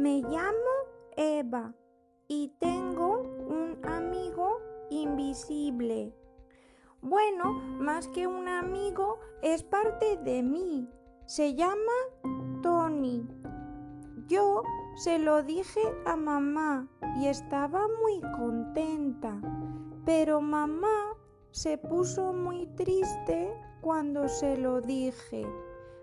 Me llamo Eva y tengo un amigo invisible. Bueno, más que un amigo, es parte de mí. Se llama Tony. Yo se lo dije a mamá y estaba muy contenta, pero mamá se puso muy triste cuando se lo dije.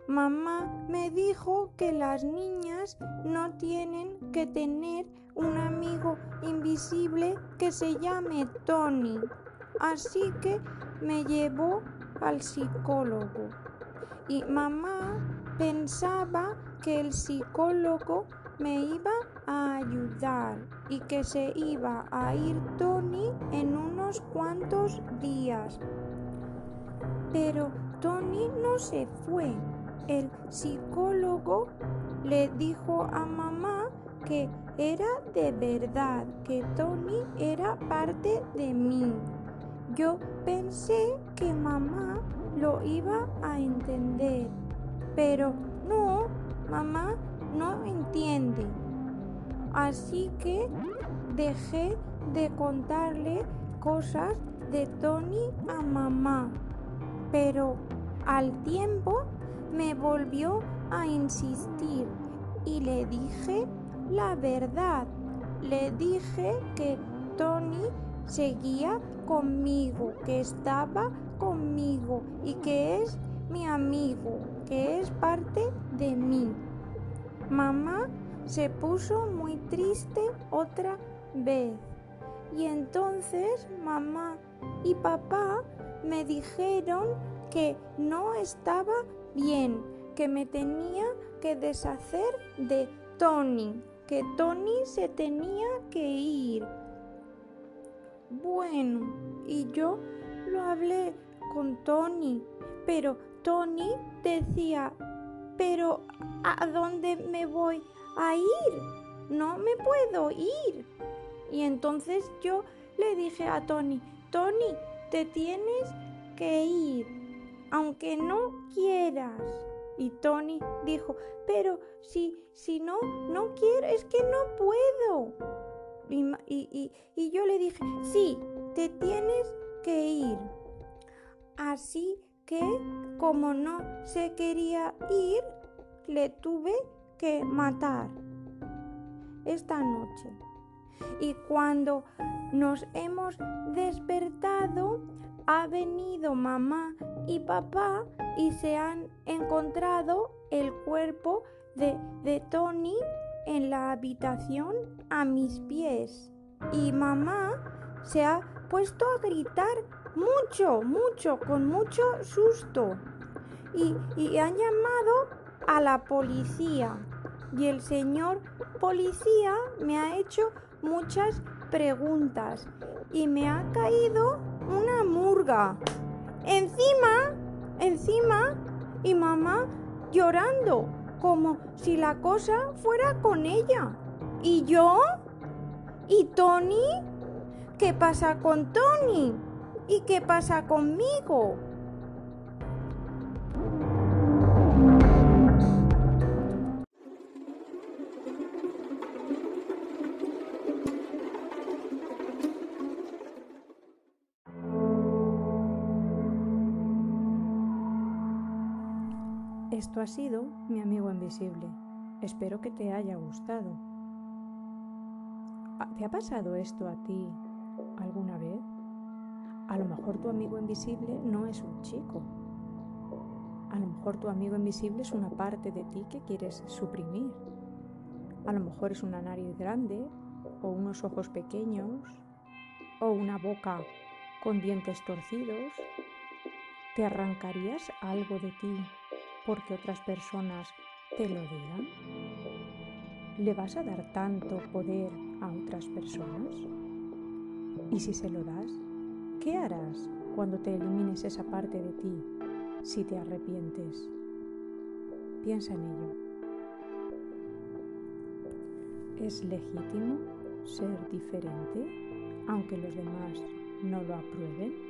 Mamá me dijo que las niñas no tienen que tener un amigo invisible que se llame Tony. Así que me llevó al psicólogo. Y mamá pensaba que el psicólogo me iba a ayudar y que se iba a ir Tony en unos cuantos días. Pero Tony no se fue. El psicólogo le dijo a mamá que era de verdad, que Tony era parte de mí. Yo pensé que mamá lo iba a entender, pero no, mamá no entiende. Así que dejé de contarle cosas de Tony a mamá. Pero al tiempo me volvió a insistir y le dije la verdad. Le dije que Tony seguía conmigo, que estaba conmigo y que es mi amigo, que es parte de mí. Mamá se puso muy triste otra vez. Y entonces mamá y papá me dijeron que no estaba bien, que me tenía que deshacer de Tony, que Tony se tenía que ir. Bueno, y yo lo hablé con Tony, pero Tony decía pero ¿a dónde me voy a ir? No me puedo ir. Y entonces yo le dije a Tony, Tony, te tienes que ir, aunque no quieras. Y Tony dijo, pero si, si no, no quiero, es que no puedo. Y, y yo le dije, sí, te tienes que ir. Así que como no se quería ir, le tuve que matar esta noche. Y cuando nos hemos despertado, ha venido mamá y papá y se han encontrado el cuerpo de, de Tony en la habitación a mis pies. Y mamá se ha puesto a gritar mucho, mucho, con mucho susto. Y, y han llamado a la policía. Y el señor policía me ha hecho muchas preguntas y me ha caído una murga. Encima, encima, y mamá llorando, como si la cosa fuera con ella. ¿Y yo? ¿Y Tony? ¿Qué pasa con Tony? ¿Y qué pasa conmigo? Esto ha sido mi amigo invisible. Espero que te haya gustado. Ah, ¿Te ha pasado esto a ti alguna vez? A lo mejor tu amigo invisible no es un chico. A lo mejor tu amigo invisible es una parte de ti que quieres suprimir. A lo mejor es una nariz grande o unos ojos pequeños o una boca con dientes torcidos. ¿Te arrancarías algo de ti porque otras personas te lo digan? ¿Le vas a dar tanto poder a otras personas? ¿Y si se lo das, qué harás cuando te elimines esa parte de ti si te arrepientes? Piensa en ello. ¿Es legítimo ser diferente aunque los demás no lo aprueben?